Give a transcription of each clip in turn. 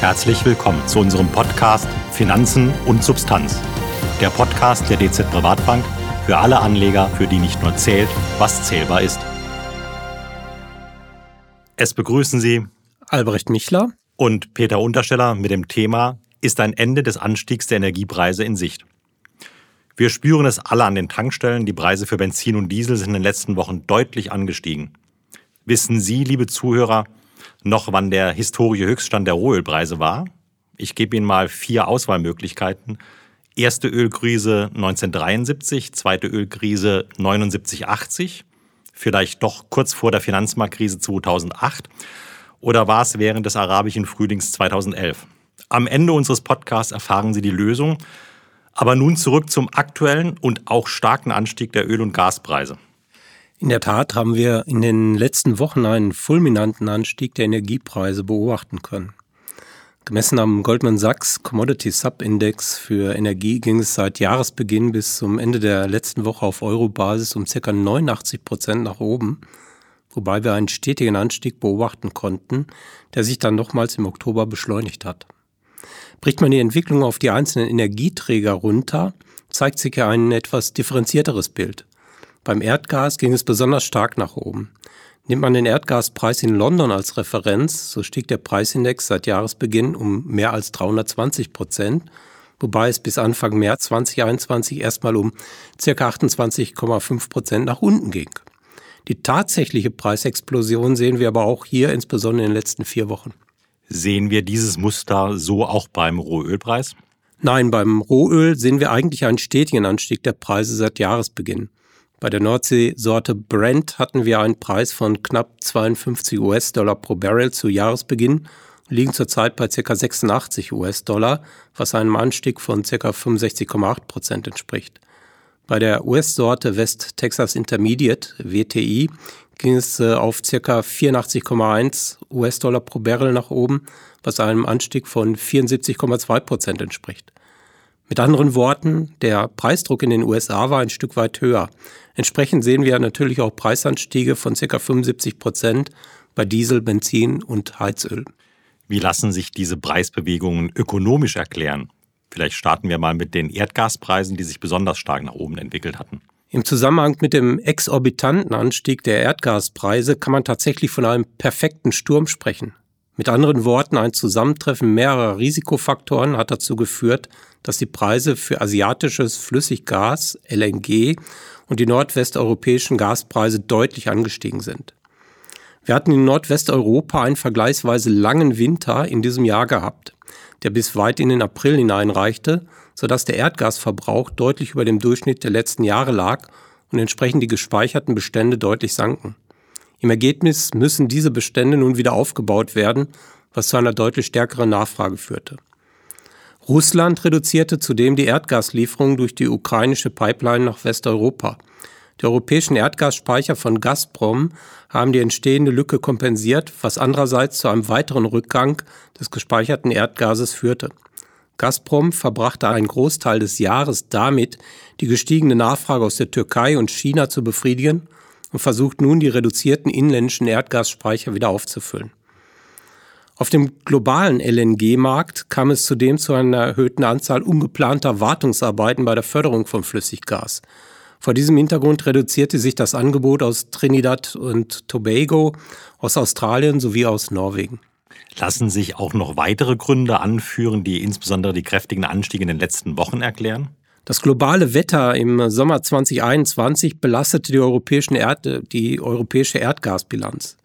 Herzlich willkommen zu unserem Podcast Finanzen und Substanz. Der Podcast der DZ Privatbank für alle Anleger, für die nicht nur zählt, was zählbar ist. Es begrüßen Sie Albrecht Michler und Peter Untersteller mit dem Thema Ist ein Ende des Anstiegs der Energiepreise in Sicht? Wir spüren es alle an den Tankstellen. Die Preise für Benzin und Diesel sind in den letzten Wochen deutlich angestiegen. Wissen Sie, liebe Zuhörer, noch wann der historische Höchststand der Rohölpreise war? Ich gebe Ihnen mal vier Auswahlmöglichkeiten. Erste Ölkrise 1973, zweite Ölkrise 79-80, vielleicht doch kurz vor der Finanzmarktkrise 2008 oder war es während des arabischen Frühlings 2011? Am Ende unseres Podcasts erfahren Sie die Lösung aber nun zurück zum aktuellen und auch starken Anstieg der Öl- und Gaspreise. In der Tat haben wir in den letzten Wochen einen fulminanten Anstieg der Energiepreise beobachten können. Gemessen am Goldman Sachs Commodity Subindex für Energie ging es seit Jahresbeginn bis zum Ende der letzten Woche auf Euro-Basis um ca. 89 Prozent nach oben, wobei wir einen stetigen Anstieg beobachten konnten, der sich dann nochmals im Oktober beschleunigt hat. Bricht man die Entwicklung auf die einzelnen Energieträger runter, zeigt sich ja ein etwas differenzierteres Bild. Beim Erdgas ging es besonders stark nach oben. Nimmt man den Erdgaspreis in London als Referenz, so stieg der Preisindex seit Jahresbeginn um mehr als 320 Prozent, wobei es bis Anfang März 2021 erstmal um ca. 28,5 Prozent nach unten ging. Die tatsächliche Preisexplosion sehen wir aber auch hier insbesondere in den letzten vier Wochen. Sehen wir dieses Muster so auch beim Rohölpreis? Nein, beim Rohöl sehen wir eigentlich einen stetigen Anstieg der Preise seit Jahresbeginn. Bei der Nordsee-Sorte Brent hatten wir einen Preis von knapp 52 US-Dollar pro Barrel zu Jahresbeginn liegen zurzeit bei ca. 86 US-Dollar, was einem Anstieg von ca. 65,8 Prozent entspricht. Bei der US-Sorte West Texas Intermediate, WTI, ging es äh, auf ca. 84,1 US-Dollar pro Barrel nach oben, was einem Anstieg von 74,2 Prozent entspricht. Mit anderen Worten, der Preisdruck in den USA war ein Stück weit höher. Entsprechend sehen wir natürlich auch Preisanstiege von ca. 75 Prozent bei Diesel, Benzin und Heizöl. Wie lassen sich diese Preisbewegungen ökonomisch erklären? Vielleicht starten wir mal mit den Erdgaspreisen, die sich besonders stark nach oben entwickelt hatten. Im Zusammenhang mit dem exorbitanten Anstieg der Erdgaspreise kann man tatsächlich von einem perfekten Sturm sprechen. Mit anderen Worten, ein Zusammentreffen mehrerer Risikofaktoren hat dazu geführt, dass die Preise für asiatisches Flüssiggas, LNG und die nordwesteuropäischen Gaspreise deutlich angestiegen sind. Wir hatten in Nordwesteuropa einen vergleichsweise langen Winter in diesem Jahr gehabt, der bis weit in den April hineinreichte sodass der Erdgasverbrauch deutlich über dem Durchschnitt der letzten Jahre lag und entsprechend die gespeicherten Bestände deutlich sanken. Im Ergebnis müssen diese Bestände nun wieder aufgebaut werden, was zu einer deutlich stärkeren Nachfrage führte. Russland reduzierte zudem die Erdgaslieferungen durch die ukrainische Pipeline nach Westeuropa. Die europäischen Erdgasspeicher von Gazprom haben die entstehende Lücke kompensiert, was andererseits zu einem weiteren Rückgang des gespeicherten Erdgases führte. Gazprom verbrachte einen Großteil des Jahres damit, die gestiegene Nachfrage aus der Türkei und China zu befriedigen und versucht nun, die reduzierten inländischen Erdgasspeicher wieder aufzufüllen. Auf dem globalen LNG-Markt kam es zudem zu einer erhöhten Anzahl ungeplanter Wartungsarbeiten bei der Förderung von Flüssiggas. Vor diesem Hintergrund reduzierte sich das Angebot aus Trinidad und Tobago, aus Australien sowie aus Norwegen. Lassen sich auch noch weitere Gründe anführen, die insbesondere die kräftigen Anstiege in den letzten Wochen erklären? Das globale Wetter im Sommer 2021 belastete die, europäischen Erd die europäische Erdgasbilanz.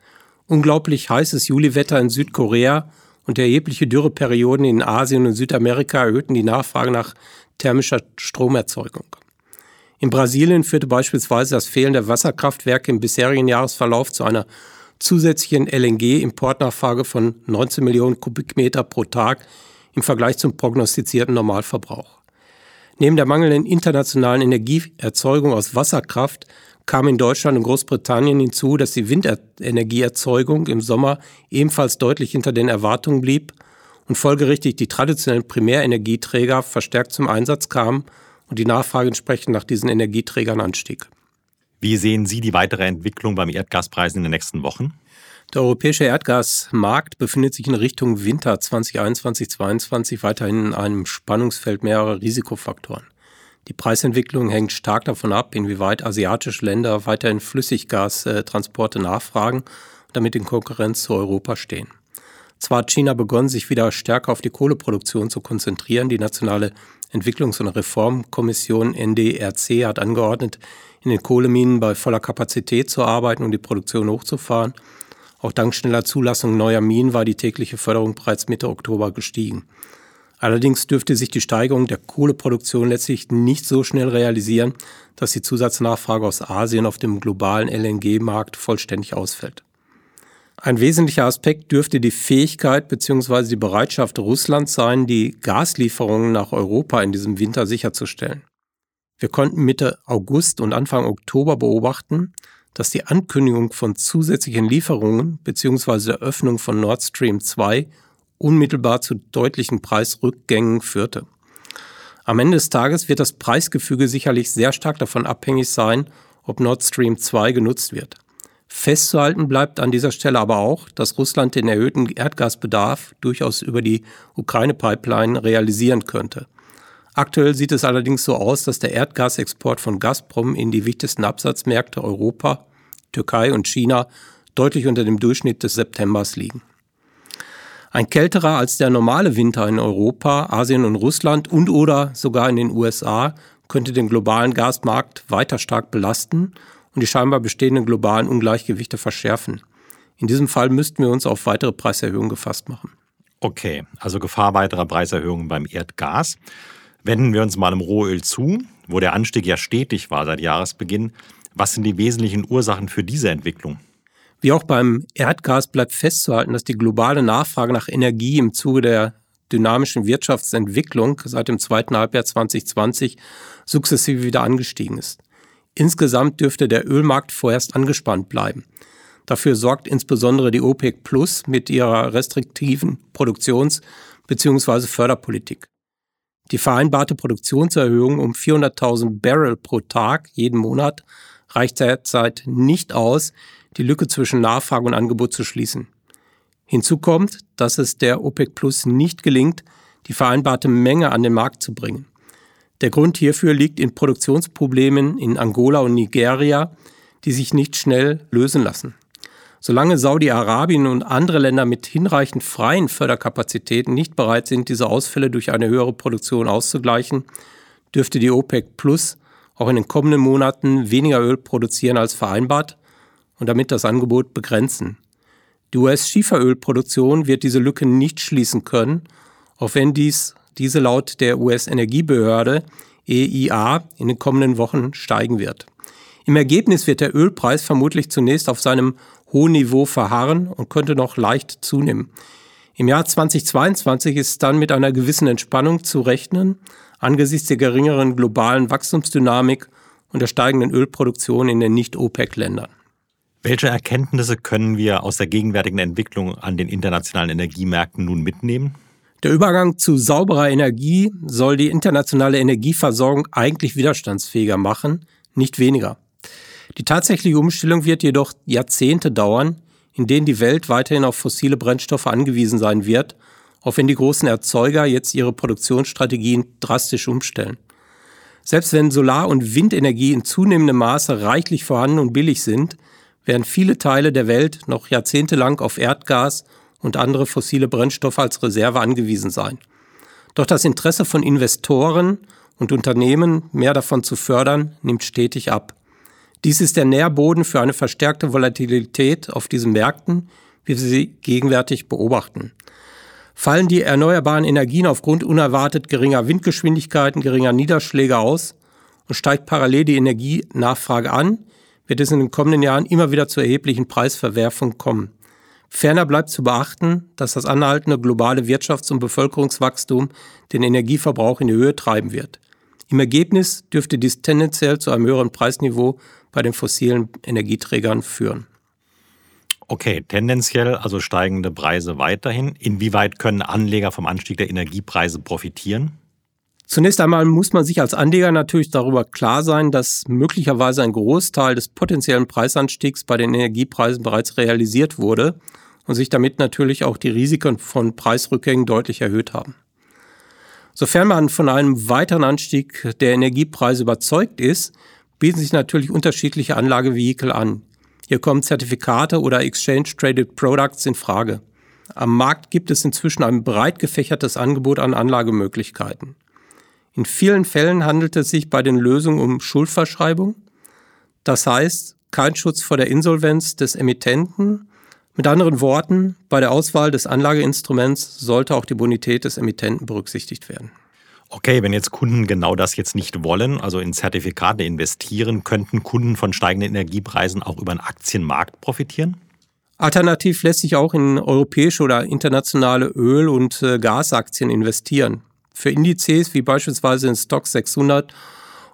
Unglaublich heißes Juliwetter in Südkorea und erhebliche Dürreperioden in Asien und Südamerika erhöhten die Nachfrage nach thermischer Stromerzeugung. In Brasilien führte beispielsweise das Fehlen der Wasserkraftwerke im bisherigen Jahresverlauf zu einer zusätzlichen LNG-Importnachfrage von 19 Millionen Kubikmeter pro Tag im Vergleich zum prognostizierten Normalverbrauch. Neben der mangelnden internationalen Energieerzeugung aus Wasserkraft kam in Deutschland und Großbritannien hinzu, dass die Windenergieerzeugung im Sommer ebenfalls deutlich hinter den Erwartungen blieb und folgerichtig die traditionellen Primärenergieträger verstärkt zum Einsatz kamen und die Nachfrage entsprechend nach diesen Energieträgern anstieg. Wie sehen Sie die weitere Entwicklung beim Erdgaspreis in den nächsten Wochen? Der europäische Erdgasmarkt befindet sich in Richtung Winter 2021-2022 weiterhin in einem Spannungsfeld mehrerer Risikofaktoren. Die Preisentwicklung hängt stark davon ab, inwieweit asiatische Länder weiterhin Flüssiggastransporte nachfragen und damit in Konkurrenz zu Europa stehen. Zwar hat China begonnen, sich wieder stärker auf die Kohleproduktion zu konzentrieren. Die nationale Entwicklungs- und Reformkommission NDRC hat angeordnet, in den Kohleminen bei voller Kapazität zu arbeiten und die Produktion hochzufahren. Auch dank schneller Zulassung neuer Minen war die tägliche Förderung bereits Mitte Oktober gestiegen. Allerdings dürfte sich die Steigerung der Kohleproduktion letztlich nicht so schnell realisieren, dass die Zusatznachfrage aus Asien auf dem globalen LNG-Markt vollständig ausfällt. Ein wesentlicher Aspekt dürfte die Fähigkeit bzw. die Bereitschaft Russlands sein, die Gaslieferungen nach Europa in diesem Winter sicherzustellen. Wir konnten Mitte August und Anfang Oktober beobachten, dass die Ankündigung von zusätzlichen Lieferungen bzw. der Öffnung von Nord Stream 2 unmittelbar zu deutlichen Preisrückgängen führte. Am Ende des Tages wird das Preisgefüge sicherlich sehr stark davon abhängig sein, ob Nord Stream 2 genutzt wird. Festzuhalten bleibt an dieser Stelle aber auch, dass Russland den erhöhten Erdgasbedarf durchaus über die Ukraine-Pipeline realisieren könnte. Aktuell sieht es allerdings so aus, dass der Erdgasexport von Gazprom in die wichtigsten Absatzmärkte Europa, Türkei und China deutlich unter dem Durchschnitt des Septembers liegen. Ein kälterer als der normale Winter in Europa, Asien und Russland und oder sogar in den USA könnte den globalen Gasmarkt weiter stark belasten und die scheinbar bestehenden globalen Ungleichgewichte verschärfen. In diesem Fall müssten wir uns auf weitere Preiserhöhungen gefasst machen. Okay, also Gefahr weiterer Preiserhöhungen beim Erdgas. Wenden wir uns mal im Rohöl zu, wo der Anstieg ja stetig war seit Jahresbeginn. Was sind die wesentlichen Ursachen für diese Entwicklung? Wie auch beim Erdgas bleibt festzuhalten, dass die globale Nachfrage nach Energie im Zuge der dynamischen Wirtschaftsentwicklung seit dem zweiten Halbjahr 2020 sukzessive wieder angestiegen ist. Insgesamt dürfte der Ölmarkt vorerst angespannt bleiben. Dafür sorgt insbesondere die OPEC Plus mit ihrer restriktiven Produktions- bzw. Förderpolitik. Die vereinbarte Produktionserhöhung um 400.000 Barrel pro Tag jeden Monat reicht derzeit nicht aus, die Lücke zwischen Nachfrage und Angebot zu schließen. Hinzu kommt, dass es der OPEC Plus nicht gelingt, die vereinbarte Menge an den Markt zu bringen. Der Grund hierfür liegt in Produktionsproblemen in Angola und Nigeria, die sich nicht schnell lösen lassen. Solange Saudi-Arabien und andere Länder mit hinreichend freien Förderkapazitäten nicht bereit sind, diese Ausfälle durch eine höhere Produktion auszugleichen, dürfte die OPEC Plus auch in den kommenden Monaten weniger Öl produzieren als vereinbart und damit das Angebot begrenzen. Die US-Schieferölproduktion wird diese Lücke nicht schließen können, auch wenn dies diese laut der US-Energiebehörde EIA in den kommenden Wochen steigen wird. Im Ergebnis wird der Ölpreis vermutlich zunächst auf seinem hohen Niveau verharren und könnte noch leicht zunehmen. Im Jahr 2022 ist dann mit einer gewissen Entspannung zu rechnen, angesichts der geringeren globalen Wachstumsdynamik und der steigenden Ölproduktion in den Nicht-OPEC-Ländern. Welche Erkenntnisse können wir aus der gegenwärtigen Entwicklung an den internationalen Energiemärkten nun mitnehmen? Der Übergang zu sauberer Energie soll die internationale Energieversorgung eigentlich widerstandsfähiger machen, nicht weniger. Die tatsächliche Umstellung wird jedoch Jahrzehnte dauern, in denen die Welt weiterhin auf fossile Brennstoffe angewiesen sein wird, auch wenn die großen Erzeuger jetzt ihre Produktionsstrategien drastisch umstellen. Selbst wenn Solar- und Windenergie in zunehmendem Maße reichlich vorhanden und billig sind, werden viele Teile der Welt noch jahrzehntelang auf Erdgas und andere fossile Brennstoffe als Reserve angewiesen sein. Doch das Interesse von Investoren und Unternehmen, mehr davon zu fördern, nimmt stetig ab. Dies ist der Nährboden für eine verstärkte Volatilität auf diesen Märkten, wie wir sie gegenwärtig beobachten. Fallen die erneuerbaren Energien aufgrund unerwartet geringer Windgeschwindigkeiten, geringer Niederschläge aus und steigt parallel die Energienachfrage an, wird es in den kommenden Jahren immer wieder zu erheblichen Preisverwerfungen kommen. Ferner bleibt zu beachten, dass das anhaltende globale Wirtschafts- und Bevölkerungswachstum den Energieverbrauch in die Höhe treiben wird. Im Ergebnis dürfte dies tendenziell zu einem höheren Preisniveau bei den fossilen Energieträgern führen. Okay, tendenziell also steigende Preise weiterhin. Inwieweit können Anleger vom Anstieg der Energiepreise profitieren? Zunächst einmal muss man sich als Anleger natürlich darüber klar sein, dass möglicherweise ein Großteil des potenziellen Preisanstiegs bei den Energiepreisen bereits realisiert wurde und sich damit natürlich auch die Risiken von Preisrückgängen deutlich erhöht haben. Sofern man von einem weiteren Anstieg der Energiepreise überzeugt ist, bieten sich natürlich unterschiedliche Anlagevehikel an. Hier kommen Zertifikate oder Exchange Traded Products in Frage. Am Markt gibt es inzwischen ein breit gefächertes Angebot an Anlagemöglichkeiten. In vielen Fällen handelt es sich bei den Lösungen um Schuldverschreibung. Das heißt, kein Schutz vor der Insolvenz des Emittenten. Mit anderen Worten, bei der Auswahl des Anlageinstruments sollte auch die Bonität des Emittenten berücksichtigt werden. Okay, wenn jetzt Kunden genau das jetzt nicht wollen, also in Zertifikate investieren, könnten Kunden von steigenden Energiepreisen auch über den Aktienmarkt profitieren? Alternativ lässt sich auch in europäische oder internationale Öl- und äh, Gasaktien investieren. Für Indizes wie beispielsweise den Stock 600,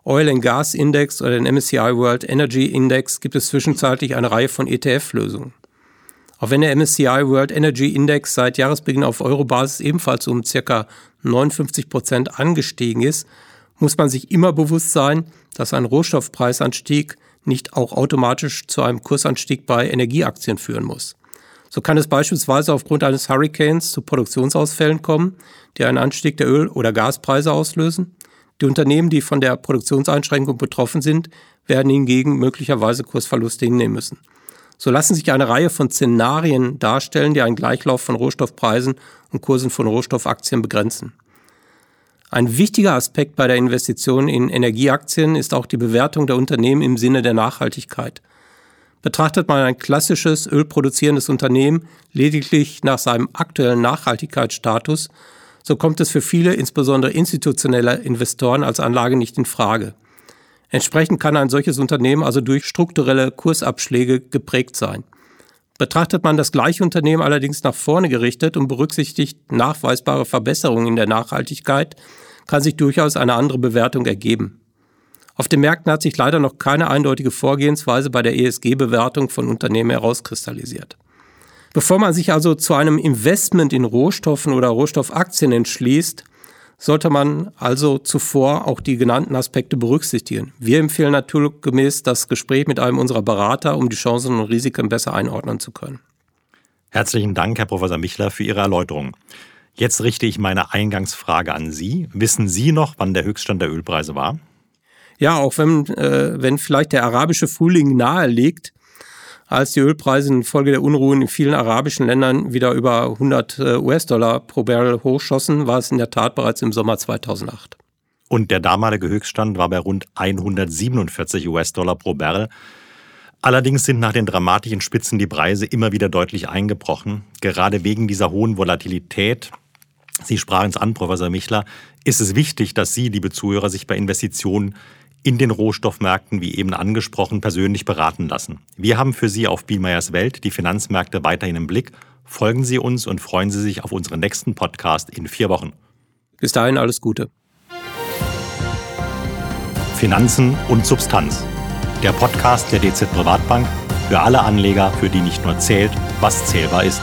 Oil and Gas Index oder den MSCI World Energy Index gibt es zwischenzeitlich eine Reihe von ETF-Lösungen. Auch wenn der MSCI World Energy Index seit Jahresbeginn auf Eurobasis ebenfalls um ca. 59 Prozent angestiegen ist, muss man sich immer bewusst sein, dass ein Rohstoffpreisanstieg nicht auch automatisch zu einem Kursanstieg bei Energieaktien führen muss. So kann es beispielsweise aufgrund eines Hurricanes zu Produktionsausfällen kommen, die einen Anstieg der Öl- oder Gaspreise auslösen. Die Unternehmen, die von der Produktionseinschränkung betroffen sind, werden hingegen möglicherweise Kursverluste hinnehmen müssen. So lassen sich eine Reihe von Szenarien darstellen, die einen Gleichlauf von Rohstoffpreisen und Kursen von Rohstoffaktien begrenzen. Ein wichtiger Aspekt bei der Investition in Energieaktien ist auch die Bewertung der Unternehmen im Sinne der Nachhaltigkeit. Betrachtet man ein klassisches ölproduzierendes Unternehmen lediglich nach seinem aktuellen Nachhaltigkeitsstatus, so kommt es für viele, insbesondere institutionelle Investoren, als Anlage nicht in Frage. Entsprechend kann ein solches Unternehmen also durch strukturelle Kursabschläge geprägt sein. Betrachtet man das gleiche Unternehmen allerdings nach vorne gerichtet und berücksichtigt nachweisbare Verbesserungen in der Nachhaltigkeit, kann sich durchaus eine andere Bewertung ergeben. Auf den Märkten hat sich leider noch keine eindeutige Vorgehensweise bei der ESG-Bewertung von Unternehmen herauskristallisiert. Bevor man sich also zu einem Investment in Rohstoffen oder Rohstoffaktien entschließt, sollte man also zuvor auch die genannten Aspekte berücksichtigen. Wir empfehlen naturgemäß das Gespräch mit einem unserer Berater, um die Chancen und Risiken besser einordnen zu können. Herzlichen Dank, Herr Professor Michler, für Ihre Erläuterung. Jetzt richte ich meine Eingangsfrage an Sie. Wissen Sie noch, wann der Höchststand der Ölpreise war? Ja, auch wenn, äh, wenn vielleicht der arabische Frühling nahe liegt, als die Ölpreise infolge der Unruhen in vielen arabischen Ländern wieder über 100 äh, US-Dollar pro Barrel hochschossen, war es in der Tat bereits im Sommer 2008. Und der damalige Höchststand war bei rund 147 US-Dollar pro Barrel. Allerdings sind nach den dramatischen Spitzen die Preise immer wieder deutlich eingebrochen. Gerade wegen dieser hohen Volatilität, Sie sprachen es an, Professor Michler, ist es wichtig, dass Sie, liebe Zuhörer, sich bei Investitionen in den Rohstoffmärkten, wie eben angesprochen, persönlich beraten lassen. Wir haben für Sie auf Bielmeyers Welt die Finanzmärkte weiterhin im Blick. Folgen Sie uns und freuen Sie sich auf unseren nächsten Podcast in vier Wochen. Bis dahin alles Gute. Finanzen und Substanz. Der Podcast der DZ Privatbank für alle Anleger, für die nicht nur zählt, was zählbar ist.